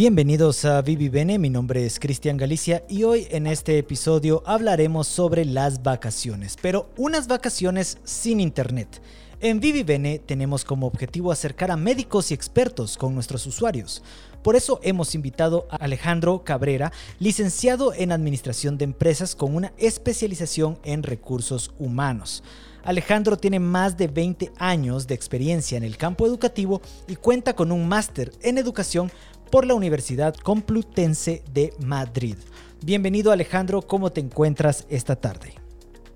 Bienvenidos a Vivi mi nombre es Cristian Galicia y hoy en este episodio hablaremos sobre las vacaciones, pero unas vacaciones sin internet. En Vivi Bene tenemos como objetivo acercar a médicos y expertos con nuestros usuarios. Por eso hemos invitado a Alejandro Cabrera, licenciado en Administración de Empresas con una especialización en recursos humanos. Alejandro tiene más de 20 años de experiencia en el campo educativo y cuenta con un máster en educación por la Universidad Complutense de Madrid. Bienvenido Alejandro, ¿cómo te encuentras esta tarde?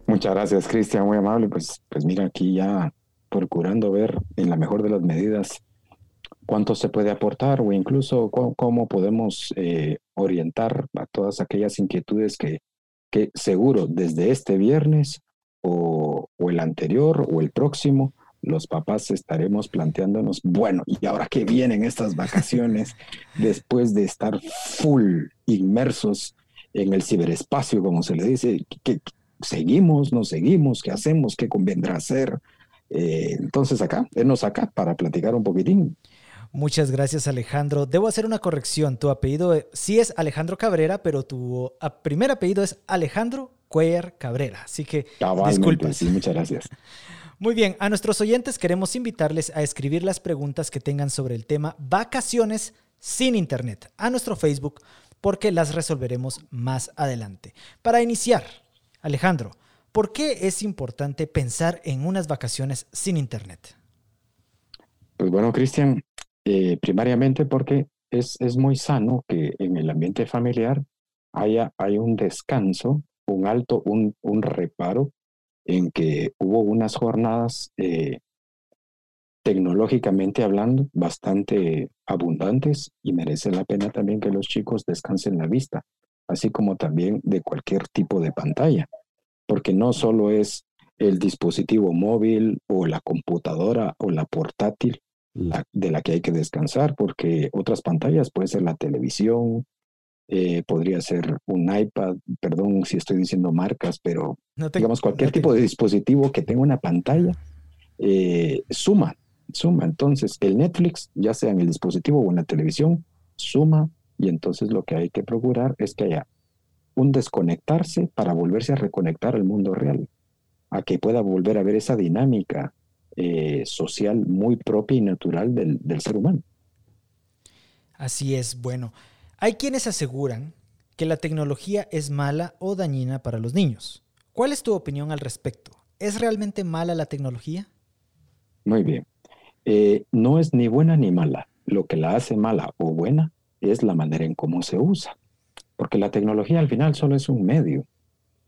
Muchas gracias Cristian, muy amable. Pues, pues mira, aquí ya procurando ver en la mejor de las medidas cuánto se puede aportar o incluso cómo, podemos eh, orientar a todas aquellas inquietudes que, que seguro desde este viernes o, o el anterior o el próximo los papás estaremos planteándonos, bueno, ¿y ahora qué vienen estas vacaciones después de estar full inmersos en el ciberespacio, como se le dice? ¿Qué, seguimos, no seguimos? ¿Qué hacemos? ¿Qué convendrá hacer? Eh, entonces acá, venos acá para platicar un poquitín. Muchas gracias Alejandro. Debo hacer una corrección. Tu apellido eh, sí es Alejandro Cabrera, pero tu primer apellido es Alejandro Cuellar Cabrera. Así que disculpas. Sí, muchas gracias. Muy bien, a nuestros oyentes queremos invitarles a escribir las preguntas que tengan sobre el tema vacaciones sin internet a nuestro Facebook porque las resolveremos más adelante. Para iniciar, Alejandro, ¿por qué es importante pensar en unas vacaciones sin internet? Pues bueno, Cristian, eh, primariamente porque es, es, muy sano que en el ambiente familiar haya, un descanso, un alto, un, un reparo en que hubo unas jornadas eh, tecnológicamente hablando bastante abundantes y merece la pena también que los chicos descansen la vista, así como también de cualquier tipo de pantalla, porque no solo es el dispositivo móvil o la computadora o la portátil la, de la que hay que descansar, porque otras pantallas puede ser la televisión, eh, podría ser un iPad, perdón si estoy diciendo marcas, pero digamos cualquier tipo de dispositivo que tenga una pantalla, eh, suma, suma. Entonces, el Netflix, ya sea en el dispositivo o en la televisión, suma y entonces lo que hay que procurar es que haya un desconectarse para volverse a reconectar al mundo real, a que pueda volver a ver esa dinámica eh, social muy propia y natural del, del ser humano. Así es, bueno. Hay quienes aseguran que la tecnología es mala o dañina para los niños. ¿Cuál es tu opinión al respecto? ¿Es realmente mala la tecnología? Muy bien. Eh, no es ni buena ni mala. Lo que la hace mala o buena es la manera en cómo se usa. Porque la tecnología al final solo es un medio.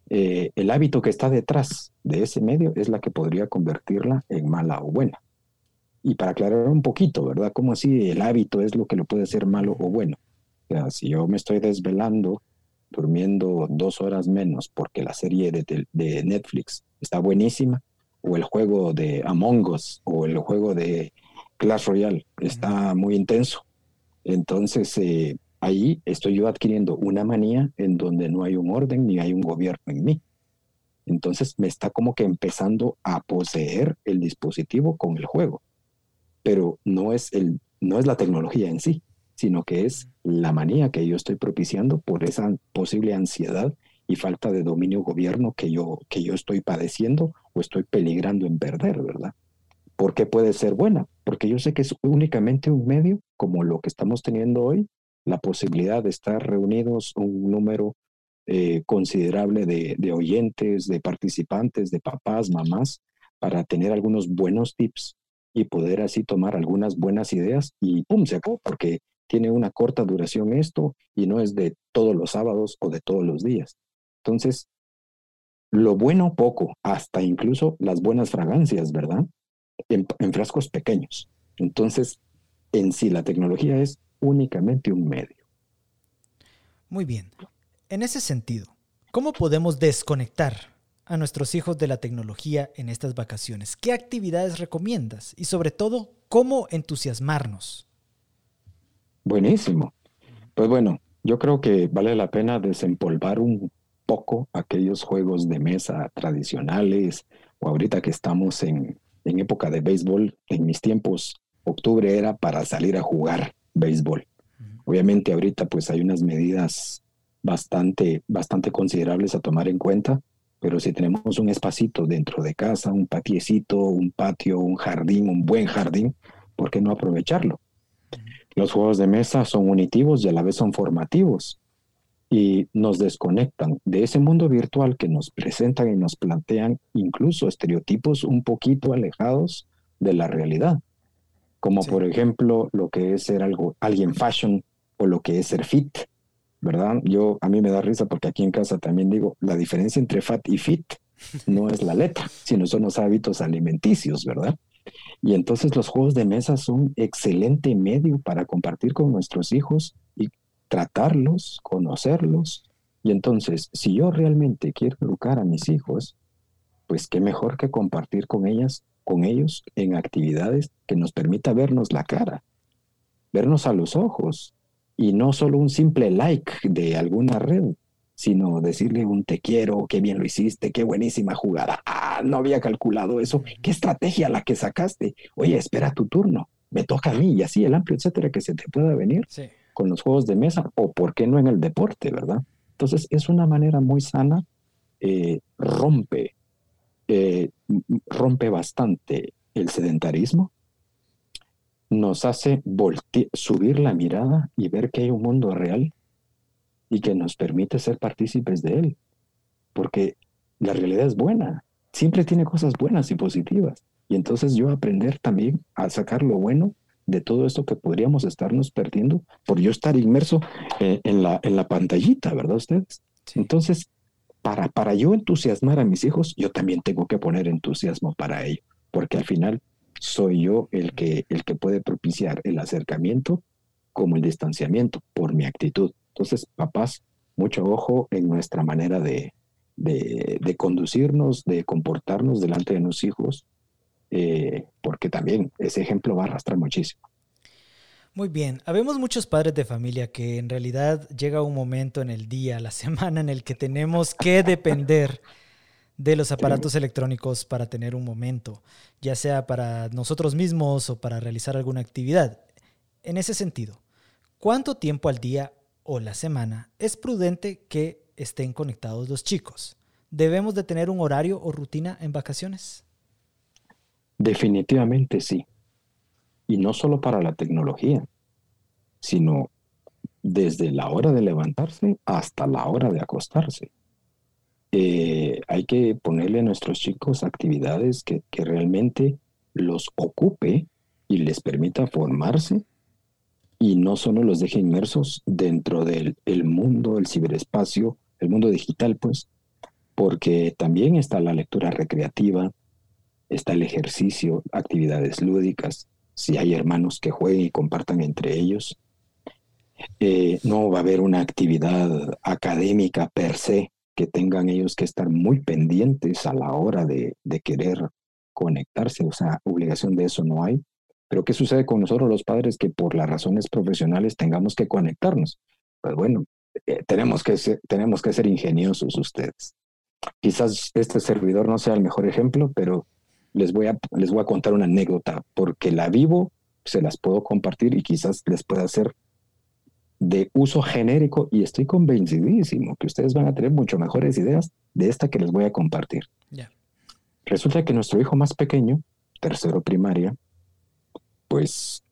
Eh, el hábito que está detrás de ese medio es la que podría convertirla en mala o buena. Y para aclarar un poquito, ¿verdad? ¿Cómo así el hábito es lo que lo puede hacer malo o bueno? Si yo me estoy desvelando, durmiendo dos horas menos porque la serie de, de, Netflix está buenísima, o el juego de Among Us, o el juego de Clash Royale está muy intenso. Entonces, eh, ahí estoy yo adquiriendo una manía en donde no hay un orden ni hay un gobierno en mí. Entonces me está como que empezando a poseer el dispositivo con el juego. Pero no es, el, no es la tecnología en sí, sino que es la manía que yo estoy propiciando por esa posible ansiedad y falta de dominio gobierno que yo, que yo estoy padeciendo o estoy peligrando en perder, ¿verdad? ¿Por qué puede ser buena? Porque yo sé que es únicamente un medio como lo que estamos teniendo hoy, la posibilidad de estar reunidos un número eh, considerable de, de oyentes, de participantes, de papás, mamás, para tener algunos buenos tips y poder así tomar algunas buenas ideas y ¡pum! se acabó, porque tiene una corta duración esto y no es de todos los sábados o de todos los días. Entonces, lo bueno poco, hasta incluso las buenas fragancias, ¿verdad? En, frascos pequeños. Entonces, en sí la tecnología es únicamente un medio. Muy bien. En ese sentido, ¿cómo podemos desconectar a nuestros hijos de la tecnología en estas vacaciones? ¿Qué actividades recomiendas? Y sobre todo, ¿cómo entusiasmarnos? Buenísimo. Pues bueno, yo creo que vale la pena desempolvar un poco aquellos juegos de mesa tradicionales o ahorita que estamos en, en época de béisbol, en mis tiempos, octubre era para salir a jugar béisbol. Obviamente ahorita pues hay unas medidas bastante, bastante considerables a tomar en cuenta, pero si tenemos un espacito dentro de casa, un patiecito, un patio, un jardín, un buen jardín, ¿por qué no aprovecharlo? Los juegos de mesa son unitivos y a la vez son formativos y nos desconectan de ese mundo virtual que nos presentan y nos plantean incluso estereotipos un poquito alejados de la realidad, como por ejemplo lo que es ser algo, alguien fashion o lo que es ser fit, ¿verdad? Yo a mí me da risa porque aquí en casa también digo, la diferencia entre fat y fit no es la letra, sino son los hábitos alimenticios, ¿verdad? Y entonces los juegos de mesa son excelente medio para compartir con nuestros hijos y tratarlos, conocerlos. Y entonces, si yo realmente quiero educar a mis hijos, pues qué mejor que compartir con ellas, con ellos en actividades que nos permita vernos la cara, vernos a los ojos y no solo un simple like de alguna red, sino decirle un te quiero, qué bien lo hiciste, qué buenísima jugada. Ah, no había calculado eso. Qué estrategia la que sacaste. Oye, espera tu turno. Me toca a mí y así el amplio, etcétera, que se te pueda venir. Sí con los juegos de mesa o por qué no en el deporte, ¿verdad? Entonces es una manera muy sana, eh, rompe, eh, rompe bastante el sedentarismo, nos hace subir la mirada y ver que hay un mundo real y que nos permite ser partícipes de él, porque la realidad es buena, siempre tiene cosas buenas y positivas. Y entonces yo aprender también a sacar lo bueno de todo esto que podríamos estarnos perdiendo por yo estar inmerso eh, en, la, en la pantallita, ¿verdad ustedes? Entonces, para, para yo entusiasmar a mis hijos, yo también tengo que poner entusiasmo para ello, porque al final soy yo el que, el que puede propiciar el acercamiento como el distanciamiento por mi actitud. Entonces, papás, mucho ojo en nuestra manera de, de, de conducirnos, de comportarnos delante de los hijos, eh, porque también ese ejemplo va a arrastrar muchísimo. Muy bien, habemos muchos padres de familia que en realidad llega un momento en el día, la semana, en el que tenemos que depender de los aparatos electrónicos para tener un momento, ya sea para nosotros mismos o para realizar alguna actividad. En ese sentido, ¿cuánto tiempo al día o la semana es prudente que estén conectados los chicos? ¿Debemos de tener un horario o rutina en vacaciones? Definitivamente sí. Y no solo para la tecnología, sino desde la hora de levantarse hasta la hora de acostarse. Eh, hay que ponerle a nuestros chicos actividades que, realmente los ocupe y les permita formarse y no solo los deje inmersos dentro del el mundo, el ciberespacio, el mundo digital, pues, porque también está la lectura recreativa, está el ejercicio, actividades lúdicas, si hay hermanos que jueguen y compartan entre ellos. Eh, no va a haber una actividad académica per se que tengan ellos que estar muy pendientes a la hora de, de querer conectarse, o sea, obligación de eso no hay. Pero ¿qué sucede con nosotros los padres que por las razones profesionales tengamos que conectarnos? Pues bueno, eh, tenemos, que ser, tenemos que ser ingeniosos ustedes. Quizás este servidor no sea el mejor ejemplo, pero les voy a, les voy a contar una anécdota, porque la vivo, se las puedo compartir y quizás les pueda hacer de uso genérico y estoy convencidísimo que ustedes van a tener mucho mejores ideas de esta que les voy a compartir. Resulta que nuestro hijo más pequeño, tercero primaria, pues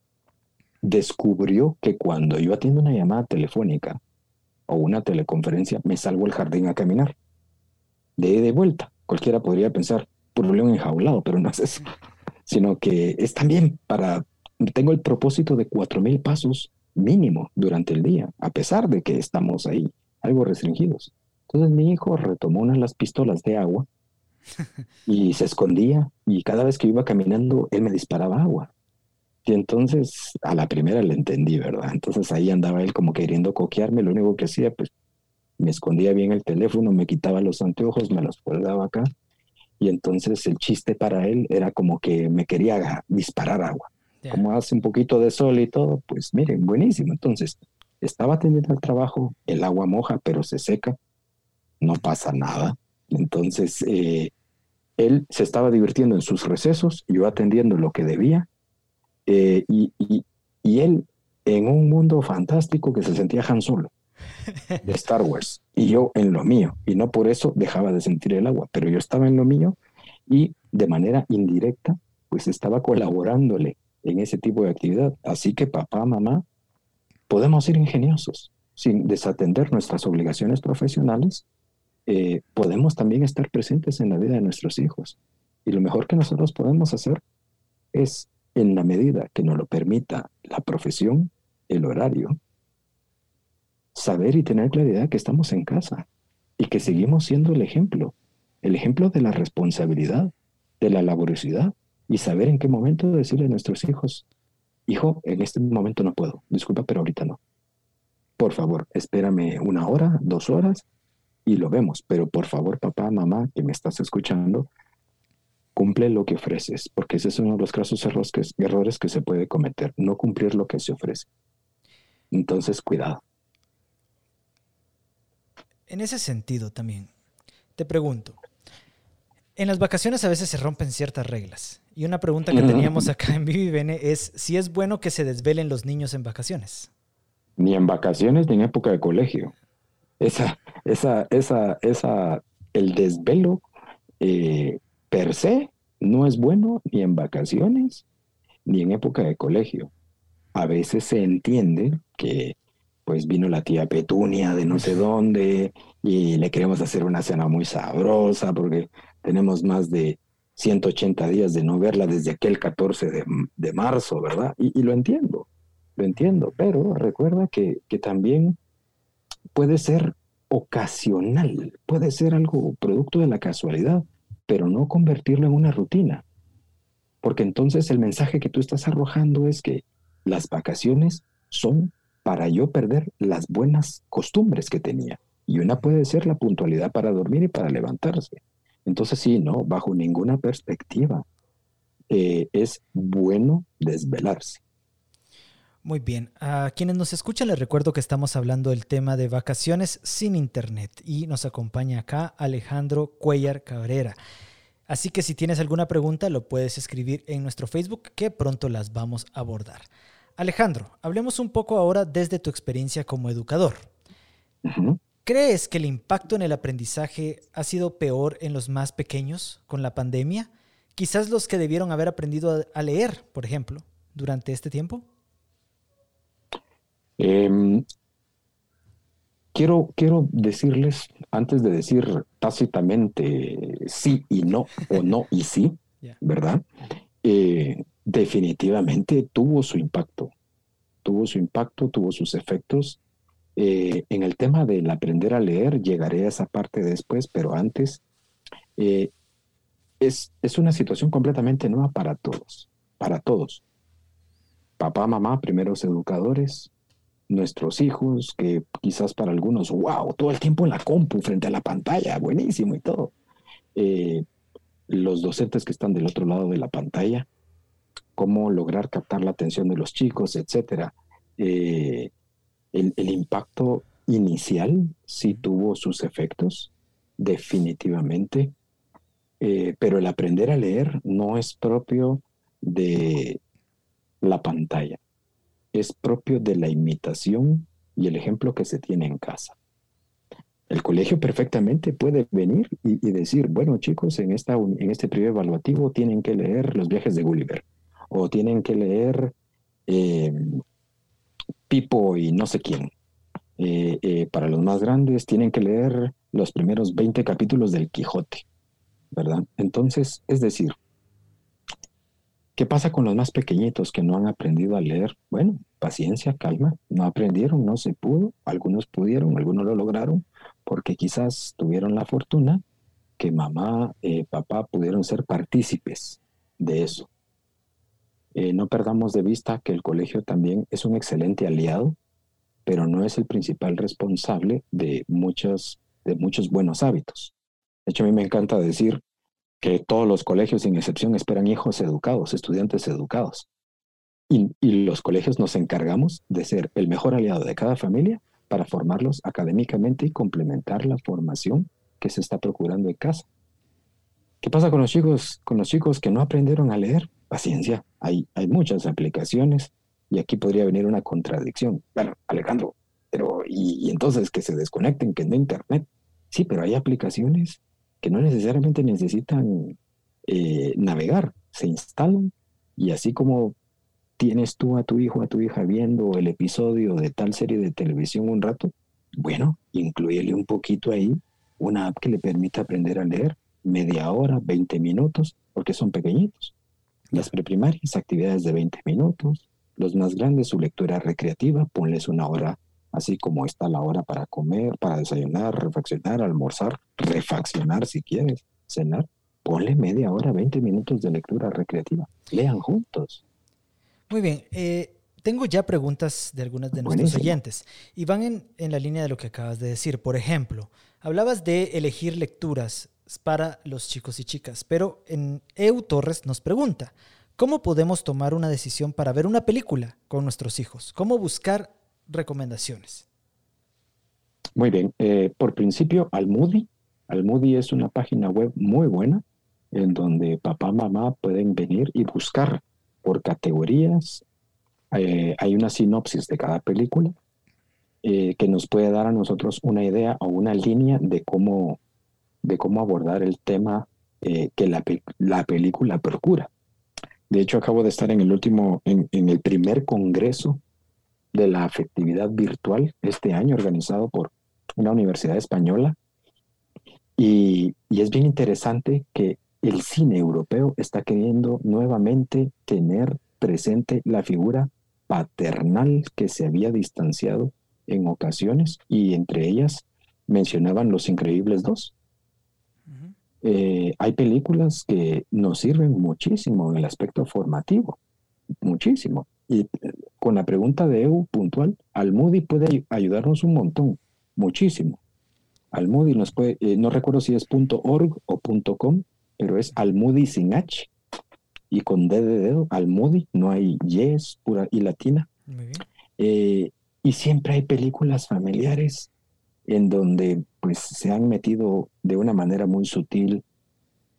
descubrió que cuando yo atiendo una llamada telefónica o una teleconferencia, me salgo al jardín a caminar. De de vuelta. Cualquiera podría pensar, un león enjaulado, pero no es eso, sino que es también para, tengo el propósito de cuatro mil pasos mínimo durante el día, a pesar de que estamos ahí algo restringidos. Entonces mi hijo retomó una de las pistolas de agua y se escondía y cada vez que iba caminando él me disparaba agua. Y entonces a la primera le entendí, ¿verdad? Entonces ahí andaba él como queriendo coquearme, lo único que hacía pues me escondía bien el teléfono, me quitaba los anteojos, me los colgaba acá y entonces el chiste para él era como que me quería disparar agua. Como hace un poquito de sol y todo, pues miren, buenísimo. Entonces, estaba teniendo el trabajo, el agua moja, pero se seca, no pasa nada. Entonces, eh, él se estaba divirtiendo en sus recesos, yo atendiendo lo que debía, eh, y, y, él en un mundo fantástico que se sentía Han Solo de Star Wars y yo en lo mío y no por eso dejaba de sentir el agua, pero yo estaba en lo mío y de manera indirecta pues estaba colaborándole en ese tipo de actividad. Así que papá, mamá, podemos ser ingeniosos sin desatender nuestras obligaciones profesionales. Eh, podemos también estar presentes en la vida de nuestros hijos. Y lo mejor que nosotros podemos hacer es, en la medida que nos lo permita la profesión, el horario, saber y tener claridad que estamos en casa y que seguimos siendo el ejemplo, el ejemplo de la responsabilidad, de la laboriosidad y saber en qué momento decirle a nuestros hijos, hijo, en este momento no puedo, disculpa, pero ahorita no. Por favor, espérame una hora, dos horas y lo vemos, pero por favor, papá, mamá, que me estás escuchando, cumple lo que ofreces, porque ese es uno de los casos errores que se puede cometer, no cumplir lo que se ofrece. Entonces, cuidado. En ese sentido también, te pregunto, en las vacaciones a veces se rompen ciertas reglas. Y una pregunta que teníamos acá en Vivivene es si es bueno que se desvelen los niños en vacaciones. Ni en vacaciones ni en época de colegio. Esa, esa, esa, esa, el desvelo eh, per se no es bueno ni en vacaciones ni en época de colegio. A veces se entiende que pues vino la tía Petunia de no sé dónde y le queremos hacer una cena muy sabrosa porque tenemos más de 180 días de no verla desde aquel 14 de, marzo, ¿verdad? Y, lo entiendo, lo entiendo, pero recuerda que, que también puede ser ocasional, puede ser algo producto de la casualidad, pero no convertirlo en una rutina. Porque entonces el mensaje que tú estás arrojando es que las vacaciones son para yo perder las buenas costumbres que tenía. Y una puede ser la puntualidad para dormir y para levantarse. Entonces sí, no, bajo ninguna perspectiva eh, es bueno desvelarse. Muy bien. A quienes nos escuchan les recuerdo que estamos hablando del tema de vacaciones sin internet y nos acompaña acá Alejandro Cuellar Cabrera. Así que si tienes alguna pregunta lo puedes escribir en nuestro Facebook que pronto las vamos a abordar. Alejandro, hablemos un poco ahora desde tu experiencia como educador. ¿Crees que el impacto en el aprendizaje ha sido peor en los más pequeños con la pandemia? Quizás los que debieron haber aprendido a, leer, por ejemplo, durante este tiempo. Em, quiero, quiero decirles, antes de decir tácitamente sí y no, o no y sí, ¿verdad? Eh, definitivamente tuvo su impacto, tuvo su impacto, tuvo sus efectos. Eh, en el tema del aprender a leer, llegaré a esa parte después, pero antes, eh, es, es una situación completamente nueva para todos, para todos. Papá, mamá, primeros educadores, nuestros hijos, que quizás para algunos, wow, todo el tiempo en la compu, frente a la pantalla, buenísimo y todo. Eh, los docentes que están del otro lado de la pantalla, cómo lograr captar la atención de los chicos, etcétera. Eh, el, impacto inicial sí tuvo sus efectos, definitivamente, eh, pero el aprender a leer no es propio de la pantalla, es propio de la imitación y el ejemplo que se tiene en casa. El colegio perfectamente puede venir y, decir, bueno chicos, en, esta, en este periodo evaluativo tienen que leer los viajes de Gulliver o tienen que leer eh, Pipo y no sé quién. Eh, eh, para los más grandes tienen que leer los primeros 20 capítulos del Quijote, ¿verdad? Entonces, es decir, ¿qué pasa con los más pequeñitos que no han aprendido a leer? Bueno, paciencia, calma, no aprendieron, no se pudo, algunos pudieron, algunos lo lograron, porque quizás tuvieron la fortuna que mamá, papá pudieron ser partícipes de eso. Eh, no perdamos de vista que el colegio también es un excelente aliado, pero no es el principal responsable de muchos, de muchos buenos hábitos. De hecho, a mí me encanta decir que todos los colegios, sin excepción, esperan hijos educados, estudiantes educados. Y, y los colegios nos encargamos de ser el mejor aliado de cada familia para formarlos académicamente y complementar la formación que se está procurando en casa. ¿Qué pasa con los chicos, con los chicos que no aprendieron a leer? Paciencia, hay, hay muchas aplicaciones Y aquí podría venir una contradicción. Bueno, Alejandro, pero y, entonces que se desconecten, que no Internet. Sí, pero hay aplicaciones que no necesariamente necesitan eh, navegar, se instalan y así como tienes tú a tu hijo, a tu hija viendo el episodio de tal serie de televisión un rato, bueno, incluyele un poquito ahí una app que le permita aprender a leer media hora, 20 minutos, porque son pequeñitos. Las preprimarias, actividades de 20 minutos. Los más grandes, su lectura recreativa, ponles una hora, así como está la hora para comer, para desayunar, refaccionar, almorzar, refaccionar si quieres, cenar. Ponle media hora, 20 minutos de lectura recreativa. Lean juntos. Muy bien. Eh, tengo ya preguntas de algunas de nuestros oyentes y van en, en la línea de lo que acabas de decir. Por ejemplo, hablabas de elegir lecturas para los chicos y chicas. Pero en EU Torres nos pregunta, ¿cómo podemos tomar una decisión para ver una película con nuestros hijos? ¿Cómo buscar recomendaciones? Muy bien. Eh, por principio, Almoody. Almoody es una página web muy buena en donde papá, mamá pueden venir y buscar por categorías. Eh, hay una sinopsis de cada película eh, que nos puede dar a nosotros una idea o una línea de cómo de cómo abordar el tema que la, la, película procura. De hecho, acabo de estar en el último, en, el primer congreso de la afectividad virtual este año, organizado por una universidad española. Y, y es bien interesante que el cine europeo está queriendo nuevamente tener presente la figura paternal que se había distanciado en ocasiones y entre ellas mencionaban Los Increíbles dos. Eh, hay películas que nos sirven muchísimo en el aspecto formativo, muchísimo. Y eh, con la pregunta de EU puntual, Almoody puede ayudarnos un montón, muchísimo. Almoody nos puede, eh, no recuerdo si es .org o .com, pero es Almoody sin H y con D de dedo, Almoody, no hay yes pura y latina. y siempre hay películas familiares en donde pues se han metido de una manera muy sutil,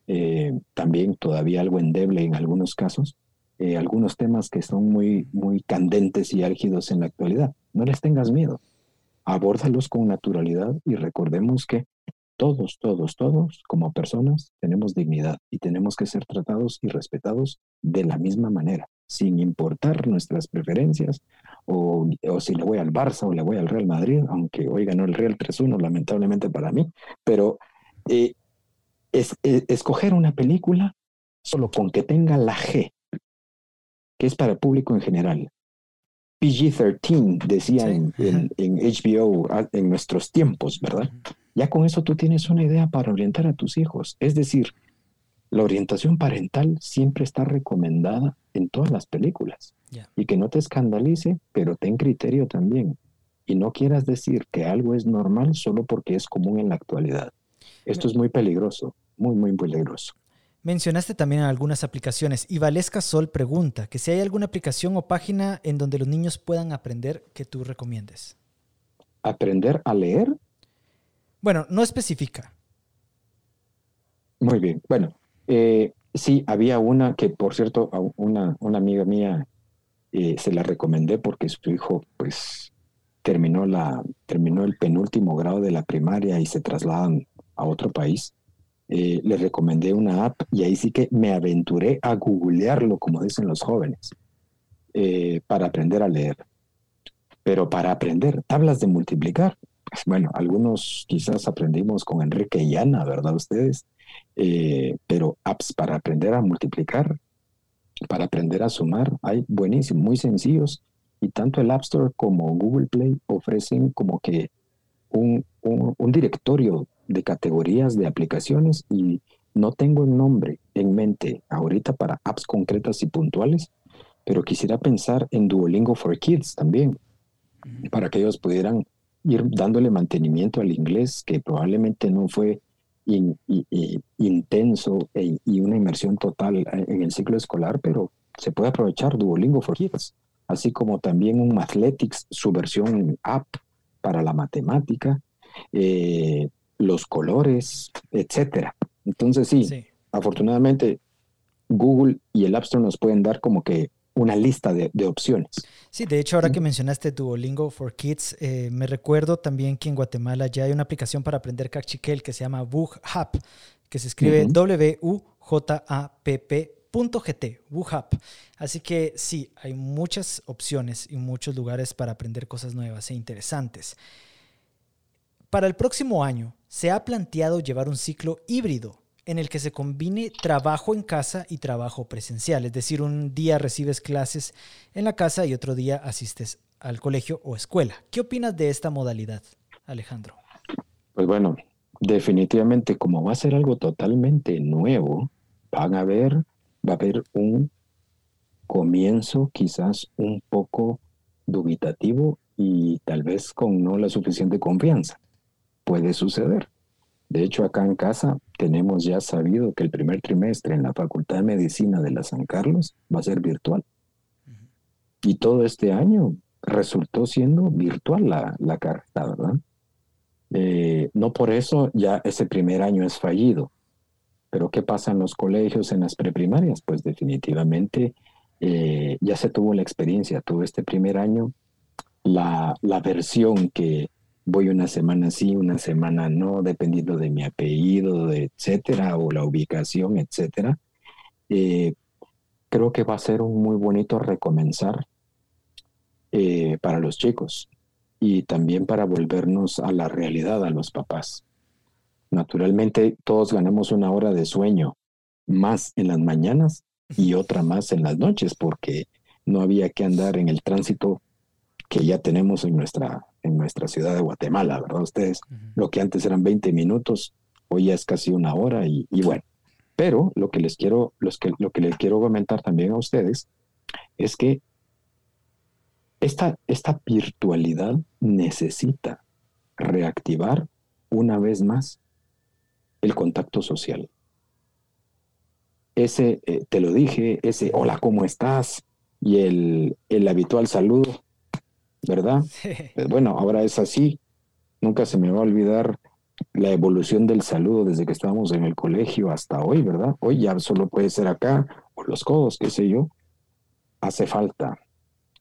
eh, también todavía algo endeble en algunos casos, eh, algunos temas que son muy, muy candentes y álgidos en la actualidad. No les tengas miedo, abórdalos con naturalidad y recordemos que todos, todos, todos, como personas, tenemos dignidad y tenemos que ser tratados y respetados de la misma manera, sin importar nuestras preferencias o, si le voy al Barça o le voy al Real Madrid, aunque hoy ganó el Real 3-1, lamentablemente para mí, pero eh, es, escoger una película solo con que tenga la G, que es para el público en general. PG-13, decía en, en, HBO ah, en nuestros tiempos, ¿verdad? Ya con eso tú tienes una idea para orientar a tus hijos. Es decir, la orientación parental siempre está recomendada en todas las películas. Y que no te escandalice, pero ten criterio también. Y no quieras decir que algo es normal solo porque es común en la actualidad. Esto es muy peligroso, muy, muy peligroso. Mencionaste también algunas aplicaciones y Valesca Sol pregunta que si hay alguna aplicación o página en donde los niños puedan aprender que tú recomiendes. ¿Aprender a leer? Bueno, no especifica. Muy bien. Bueno, eh, sí, había una que, por cierto, una, una amiga mía eh, se la recomendé porque su hijo, pues, terminó, la, terminó el penúltimo grado de la primaria y se trasladan a otro país. Eh, le recomendé una app y ahí sí que me aventuré a googlearlo, como dicen los jóvenes, eh, para aprender a leer. Pero para aprender tablas de multiplicar, pues bueno, algunos quizás aprendimos con Enrique y Ana, ¿verdad ustedes? pero apps para aprender a multiplicar, para aprender a sumar. Hay buenísimos, muy sencillos. Y tanto el App Store como Google Play ofrecen como que un, un, directorio de categorías de aplicaciones y no tengo el nombre en mente ahorita para apps concretas y puntuales, pero quisiera pensar en Duolingo for Kids también, para que ellos pudieran ir dándole mantenimiento al inglés, que probablemente no fue intenso e, y una inmersión total en el ciclo escolar, pero se puede aprovechar Duolingo for Kids, así como también un Athletics, su versión app para la matemática, eh, los colores, etcétera. Entonces sí, afortunadamente Google y el App Store nos pueden dar como que una lista de, opciones. Sí, de hecho, ahora que mencionaste Duolingo for Kids, eh, me recuerdo también que en Guatemala ya hay una aplicación para aprender cachiquel que se llama WuJap, que se escribe W-U-J-A-P-P.gt, WuJap. Así que sí, hay muchas opciones y muchos lugares para aprender cosas nuevas e interesantes. Para el próximo año, se ha planteado llevar un ciclo híbrido en el que se combine trabajo en casa y trabajo presencial. Es decir, un día recibes clases en la casa y otro día asistes al colegio o escuela. ¿Qué opinas de esta modalidad, Alejandro? Pues bueno, definitivamente como va a ser algo totalmente nuevo, van a ver, va a haber un comienzo quizás un poco dubitativo y tal vez con no la suficiente confianza. Puede suceder. De hecho, acá en casa tenemos ya sabido que el primer trimestre en la Facultad de Medicina de la San Carlos va a ser virtual. Y todo este año resultó siendo virtual la, la carrera, ¿verdad? Eh, no por eso ya ese primer año es fallido. Pero ¿qué pasa en los colegios, en las preprimarias? Pues definitivamente eh, ya se tuvo la experiencia, todo este primer año, la, la versión que voy una semana sí, una semana no, dependiendo de mi apellido, etcétera, o la ubicación, etcétera. Eh, creo que va a ser un muy bonito recomenzar eh, para los chicos y también para volvernos a la realidad a los papás. Naturalmente, todos ganamos una hora de sueño más en las mañanas y otra más en las noches, porque no había que andar en el tránsito que ya tenemos en nuestra en nuestra ciudad de Guatemala, ¿verdad? Ustedes, lo que antes eran 20 minutos, hoy ya es casi una hora y, bueno. Pero lo que les quiero, los que, lo que les quiero comentar también a ustedes es que esta, esta virtualidad necesita reactivar una vez más el contacto social. Ese, eh, te lo dije, ese hola, ¿cómo estás? Y el, el habitual saludo, ¿verdad? Eh, bueno, ahora es así. Nunca se me va a olvidar la evolución del saludo desde que estábamos en el colegio hasta hoy, ¿verdad? Hoy ya solo puede ser acá, o los codos, qué sé yo. Hace falta.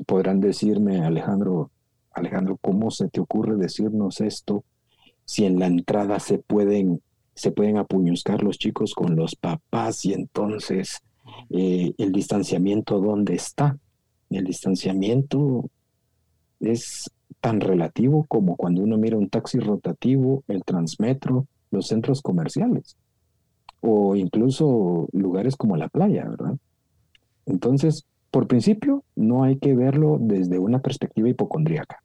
Podrán decirme, Alejandro, Alejandro, ¿cómo se te ocurre decirnos esto si en la entrada se pueden, se pueden apuñuzcar los chicos con los papás y entonces eh, el distanciamiento dónde está? El distanciamiento es tan relativo como cuando uno mira un taxi rotativo, el transmetro, los centros comerciales o incluso lugares como la playa, ¿verdad? Entonces, por principio, no hay que verlo desde una perspectiva hipocondríaca.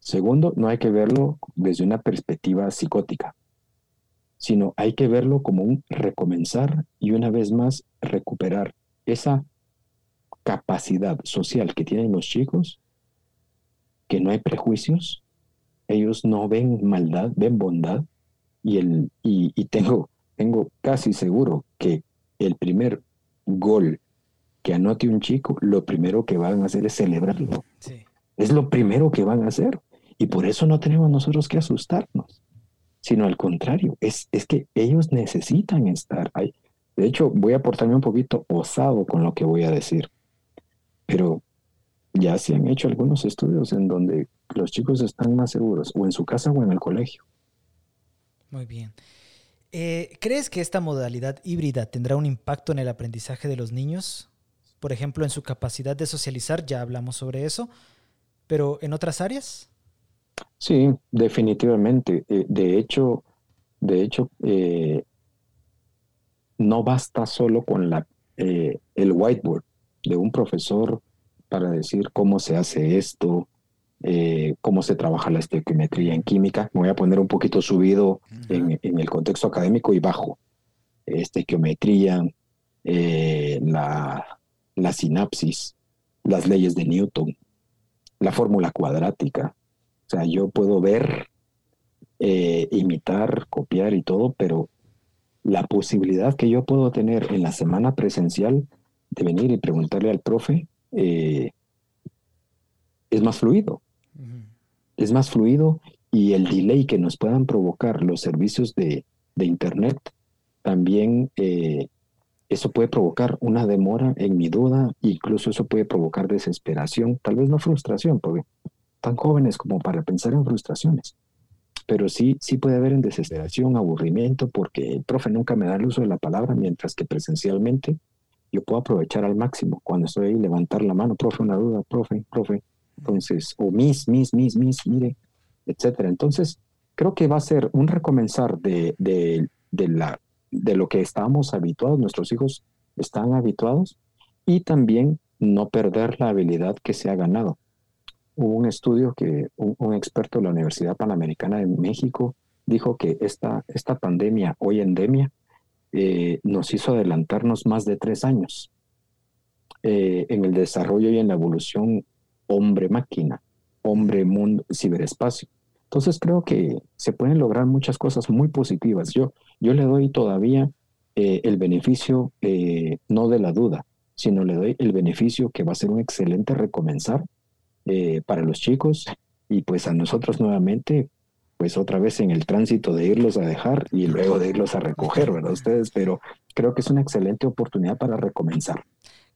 Segundo, no hay que verlo desde una perspectiva psicótica, sino hay que verlo como un recomenzar y una vez más recuperar esa capacidad social que tienen los chicos que no hay prejuicios, ellos no ven maldad, ven bondad, y, el, y, tengo, tengo casi seguro que el primer gol que anote un chico, lo primero que van a hacer es celebrarlo. Es lo primero que van a hacer. Y por eso no tenemos nosotros que asustarnos, sino al contrario, es, es que ellos necesitan estar ahí. De hecho, voy a portarme un poquito osado con lo que voy a decir, pero ya se han hecho algunos estudios en donde los chicos están más seguros, o en su casa o en el colegio. Muy bien. Eh, ¿Crees que esta modalidad híbrida tendrá un impacto en el aprendizaje de los niños? Por ejemplo, en su capacidad de socializar, ya hablamos sobre eso, pero en otras áreas? Sí, definitivamente. Eh, de hecho, de hecho, eh, no basta solo con la, el whiteboard de un profesor para decir cómo se hace esto, eh, cómo se trabaja la estequiometría en química. Me voy a poner un poquito subido en, el contexto académico y bajo. Estequiometría, eh, la, la sinapsis, las leyes de Newton, la fórmula cuadrática. O sea, yo puedo ver, eh, imitar, copiar y todo, pero la posibilidad que yo puedo tener en la semana presencial de venir y preguntarle al profe, eh, es más fluido. Es más fluido y el delay que nos puedan provocar los servicios de, Internet también eh, eso puede provocar una demora en mi duda, incluso eso puede provocar desesperación, tal vez no frustración, porque tan jóvenes como para pensar en frustraciones, pero sí, sí puede haber en desesperación, aburrimiento, porque el profe nunca me da el uso de la palabra, mientras que presencialmente yo puedo aprovechar al máximo cuando estoy ahí, levantar la mano, profe, una duda, profe, profe, entonces, o mis, mis, mis, mis, mire, etcétera. Entonces, creo que va a ser un recomenzar de, de, de la de lo que estamos habituados, nuestros hijos están habituados, y también no perder la habilidad que se ha ganado. Hubo un estudio que un, experto de la Universidad Panamericana de México dijo que esta, esta pandemia, hoy endemia, eh, nos hizo adelantarnos más de tres años eh, en el desarrollo y en la evolución hombre-máquina, hombre-mundo, ciberespacio. Entonces creo que se pueden lograr muchas cosas muy positivas. Yo, yo le doy todavía eh, el beneficio no de la duda, sino le doy el beneficio que va a ser un excelente recomenzar para los chicos y pues a nosotros nuevamente, pues otra vez en el tránsito de irlos a dejar y luego de irlos a recoger, ¿verdad? Ustedes, pero creo que es una excelente oportunidad para recomenzar.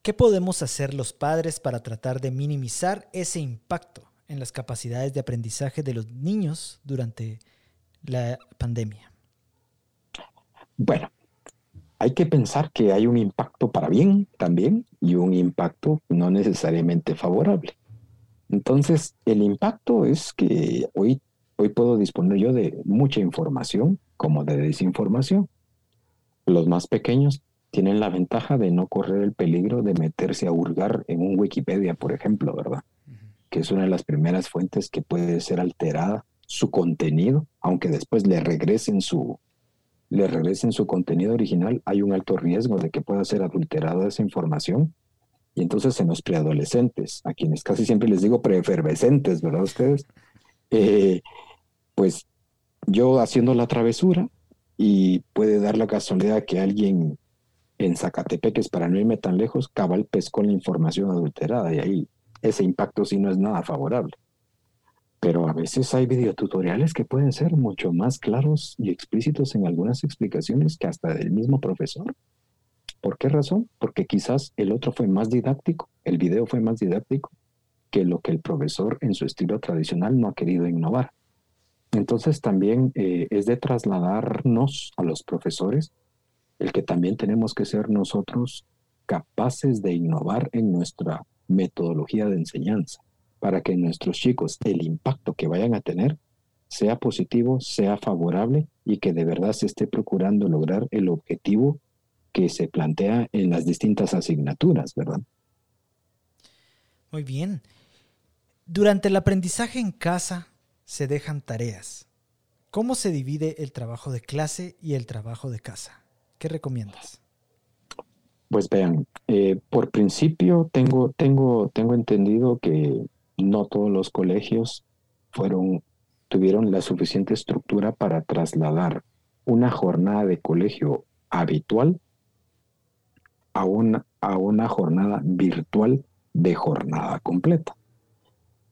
¿Qué podemos hacer los padres para tratar de minimizar ese impacto? en las capacidades de aprendizaje de los niños durante la pandemia? Bueno, hay que pensar que hay un impacto para bien también y un impacto no necesariamente favorable. Entonces, el impacto es que hoy, hoy puedo disponer yo de mucha información como de desinformación. Los más pequeños tienen la ventaja de no correr el peligro de meterse a hurgar en un Wikipedia, por ejemplo, ¿verdad? que es una de las primeras fuentes que puede ser alterada su contenido, aunque después le regresen su, le regresen su contenido original, hay un alto riesgo de que pueda ser adulterada esa información. Y entonces en los preadolescentes, a quienes casi siempre les digo preefervescentes, ¿verdad ustedes? Eh, pues yo haciendo la travesura y puede dar la casualidad que alguien en Zacatepeques, para no irme tan lejos, cabal pescó la información adulterada y ahí ese impacto sí no es nada favorable. Pero a veces hay videotutoriales que pueden ser mucho más claros y explícitos en algunas explicaciones que hasta del mismo profesor. ¿Por qué razón? Porque quizás el otro fue más didáctico, el video fue más didáctico que lo que el profesor en su estilo tradicional no ha querido innovar. Entonces también eh, es de trasladarnos a los profesores el que también tenemos que ser nosotros capaces de innovar en nuestra metodología de enseñanza para que nuestros chicos el impacto que vayan a tener sea positivo, sea favorable y que de verdad se esté procurando lograr el objetivo que se plantea en las distintas asignaturas, ¿verdad? Muy bien. Durante el aprendizaje en casa se dejan tareas. ¿Cómo se divide el trabajo de clase y el trabajo de casa? ¿Qué recomiendas? Pues vean, eh, por principio tengo, tengo, tengo entendido que no todos los colegios fueron, tuvieron la suficiente estructura para trasladar una jornada de colegio habitual a una, a una jornada virtual de jornada completa.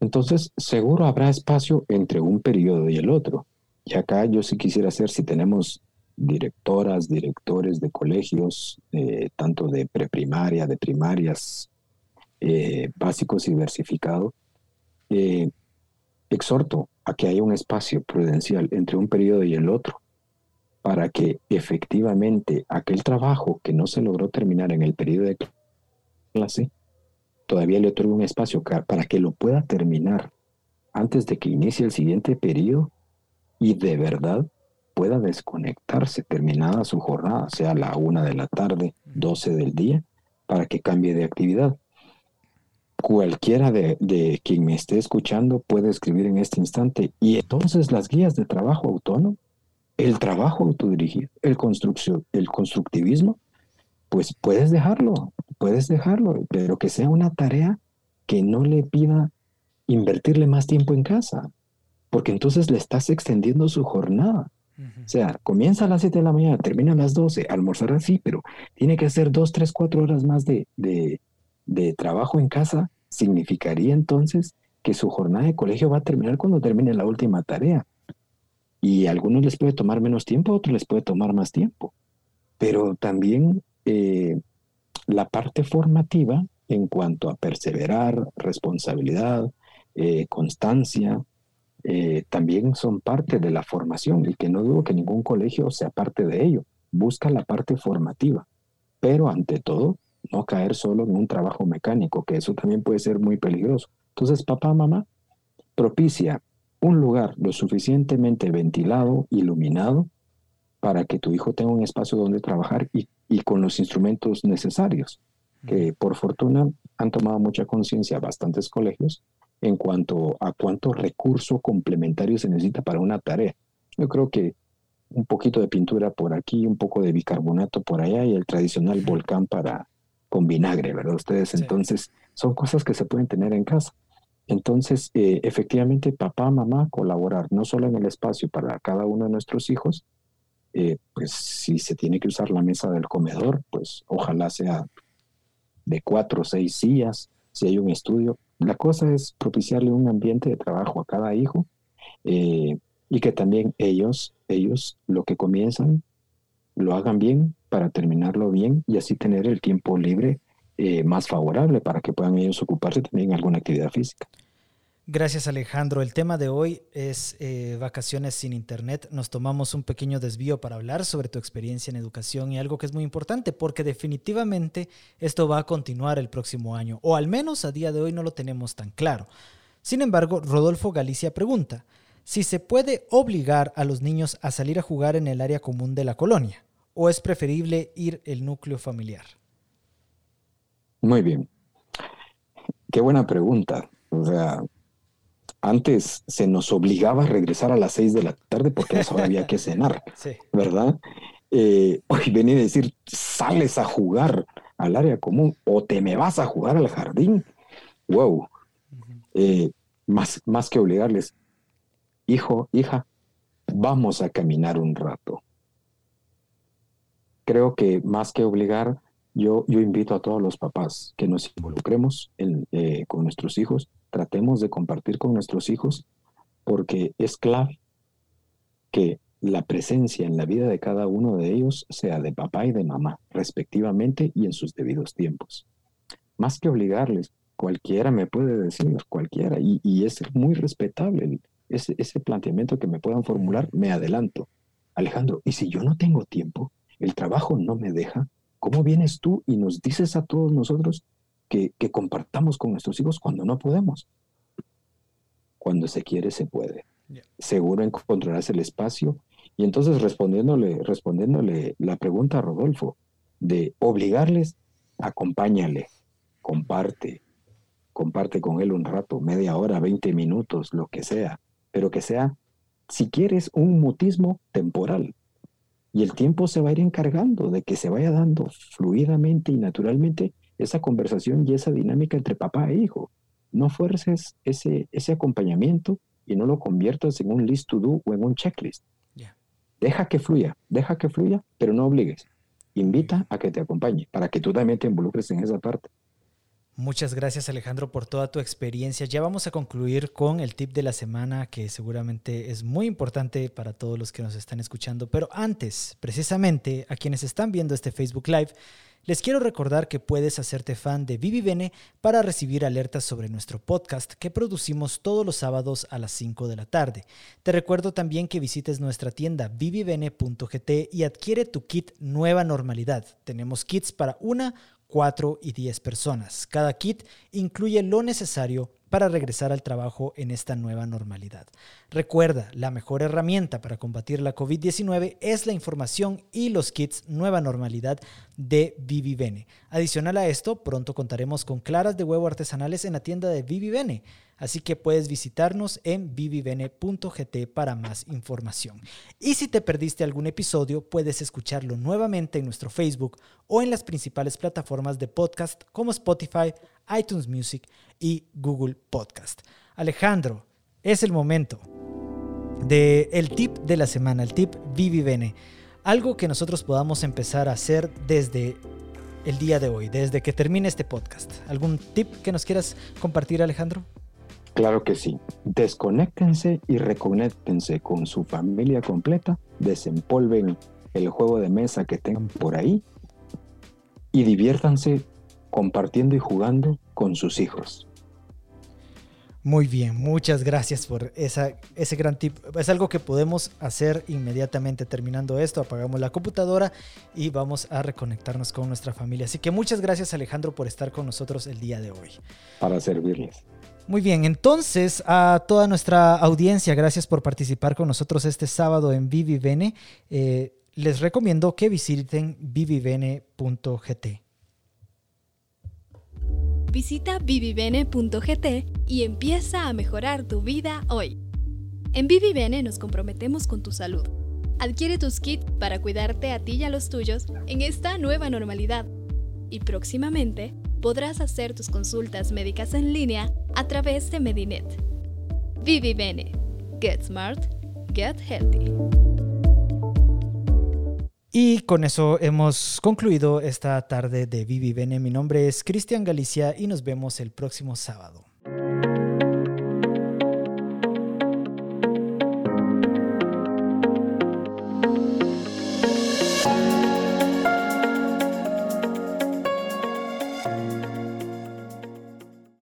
Entonces, seguro habrá espacio entre un periodo y el otro. Y acá yo sí quisiera hacer, si tenemos directoras, directores de colegios, eh, tanto de preprimaria, de primarias, eh, básicos y diversificados, eh, exhorto a que haya un espacio prudencial entre un periodo y el otro para que efectivamente aquel trabajo que no se logró terminar en el periodo de clase, todavía le otorgue un espacio para que lo pueda terminar antes de que inicie el siguiente periodo y de verdad pueda desconectarse terminada su jornada, sea la una de la tarde, 12 del día, para que cambie de actividad. Cualquiera de, de quien me esté escuchando puede escribir en este instante y entonces las guías de trabajo autónomo, el trabajo autodirigido, el, el constructivismo, pues puedes dejarlo, puedes dejarlo, pero que sea una tarea que no le pida invertirle más tiempo en casa, porque entonces le estás extendiendo su jornada. O sea, comienza a las 7 de la mañana, termina a las 12, almorzar así, pero tiene que hacer 2, 3, 4 horas más de, de, de trabajo en casa. Significaría entonces que su jornada de colegio va a terminar cuando termine la última tarea. Y a algunos les puede tomar menos tiempo, a otros les puede tomar más tiempo. Pero también eh, la parte formativa en cuanto a perseverar, responsabilidad, eh, constancia, eh, también son parte de la formación y que no dudo que ningún colegio sea parte de ello. Busca la parte formativa, pero ante todo, no caer solo en un trabajo mecánico, que eso también puede ser muy peligroso. Entonces, papá, mamá, propicia un lugar lo suficientemente ventilado, iluminado, para que tu hijo tenga un espacio donde trabajar y, y con los instrumentos necesarios, que por fortuna han tomado mucha conciencia bastantes colegios en cuanto a cuánto recurso complementario se necesita para una tarea. Yo creo que un poquito de pintura por aquí, un poco de bicarbonato por allá y el tradicional volcán para con vinagre, ¿verdad? Ustedes entonces son cosas que se pueden tener en casa. Entonces, eh, efectivamente, papá, mamá, colaborar, no solo en el espacio para cada uno de nuestros hijos, eh, pues si se tiene que usar la mesa del comedor, pues ojalá sea de cuatro o seis sillas, si hay un estudio, la cosa es propiciarle un ambiente de trabajo a cada hijo eh, y que también ellos, ellos lo que comienzan, lo hagan bien para terminarlo bien y así tener el tiempo libre eh, más favorable para que puedan ellos ocuparse también en alguna actividad física. Gracias Alejandro. El tema de hoy es eh, vacaciones sin internet. Nos tomamos un pequeño desvío para hablar sobre tu experiencia en educación y algo que es muy importante porque definitivamente esto va a continuar el próximo año o al menos a día de hoy no lo tenemos tan claro. Sin embargo, Rodolfo Galicia pregunta si se puede obligar a los niños a salir a jugar en el área común de la colonia o es preferible ir el núcleo familiar. Muy bien. Qué buena pregunta. O sea, antes se nos obligaba a regresar a las seis de la tarde porque a había que cenar, ¿verdad? Eh, hoy venir a decir, sales a jugar al área común o te me vas a jugar al jardín. Wow. Eh, más, más que obligarles, hijo, hija, vamos a caminar un rato. Creo que más que obligar, yo, invito a todos los papás que nos involucremos eh, con nuestros hijos tratemos de compartir con nuestros hijos porque es clave que la presencia en la vida de cada uno de ellos sea de papá y de mamá, respectivamente y en sus debidos tiempos. Más que obligarles, cualquiera me puede decir, cualquiera, y, es muy respetable ese planteamiento que me puedan formular, me adelanto. Alejandro, ¿y si yo no tengo tiempo? ¿El trabajo no me deja? ¿Cómo vienes tú y nos dices a todos nosotros que, compartamos con nuestros hijos cuando no podemos. Cuando se quiere, se puede. Seguro encontrarás el espacio. Y entonces respondiéndole, respondiéndole la pregunta a Rodolfo, de obligarles, acompáñale, comparte, comparte con él un rato, media hora, 20 minutos, lo que sea, pero que sea, si quieres, un mutismo temporal. Y el tiempo se va a ir encargando de que se vaya dando fluidamente y naturalmente esa conversación y esa dinámica entre papá e hijo. No fuerces ese, ese acompañamiento y no lo conviertas en un list to do o en un checklist. Deja que fluya, deja que fluya, pero no obligues. Invita a que te acompañe para que tú también te involucres en esa parte. Muchas gracias Alejandro por toda tu experiencia. Ya vamos a concluir con el tip de la semana que seguramente es muy importante para todos los que nos están escuchando. Pero antes, precisamente a quienes están viendo este Facebook Live, les quiero recordar que puedes hacerte fan de Vivivene para recibir alertas sobre nuestro podcast que producimos todos los sábados a las 5 de la tarde. Te recuerdo también que visites nuestra tienda vivivene.gt y adquiere tu kit Nueva Normalidad. Tenemos kits para una, cuatro y diez personas. Cada kit incluye lo necesario para regresar al trabajo en esta nueva normalidad. Recuerda, la mejor herramienta para combatir la COVID-19 es la información y los kits Nueva Normalidad de Vivivene. Adicional a esto, pronto contaremos con claras de huevo artesanales en la tienda de Vivivene Así que puedes visitarnos en vivivene.gt para más información. Y si te perdiste algún episodio, puedes escucharlo nuevamente en nuestro Facebook o en las principales plataformas de podcast como Spotify, iTunes Music y Google Podcast. Alejandro, es el momento de el tip de la semana, el tip Vivivene. Algo que nosotros podamos empezar a hacer desde el día de hoy, desde que termine este podcast. ¿Algún tip que nos quieras compartir, Alejandro? Claro que sí. Desconéctense y reconéctense con su familia completa, desempolven el juego de mesa que tengan por ahí y diviértanse compartiendo y jugando con sus hijos. Muy bien, muchas gracias por esa, ese gran tip. Es algo que podemos hacer inmediatamente terminando esto. Apagamos la computadora y vamos a reconectarnos con nuestra familia. Así que muchas gracias Alejandro por estar con nosotros el día de hoy. Para servirles. Muy bien, entonces a toda nuestra audiencia, gracias por participar con nosotros este sábado en Vivi Bene. Eh, les recomiendo que visiten vivivene.gt. Visita vivivene.gt y empieza a mejorar tu vida hoy. En Vivivene nos comprometemos con tu salud. Adquiere tus kits para cuidarte a ti y a los tuyos en esta nueva normalidad. Y próximamente podrás hacer tus consultas médicas en línea a través de Medinet. Vivivene. Get smart, get healthy. Y con eso hemos concluido esta tarde de Vivi Bene. Mi nombre es Cristian Galicia y nos vemos el próximo sábado.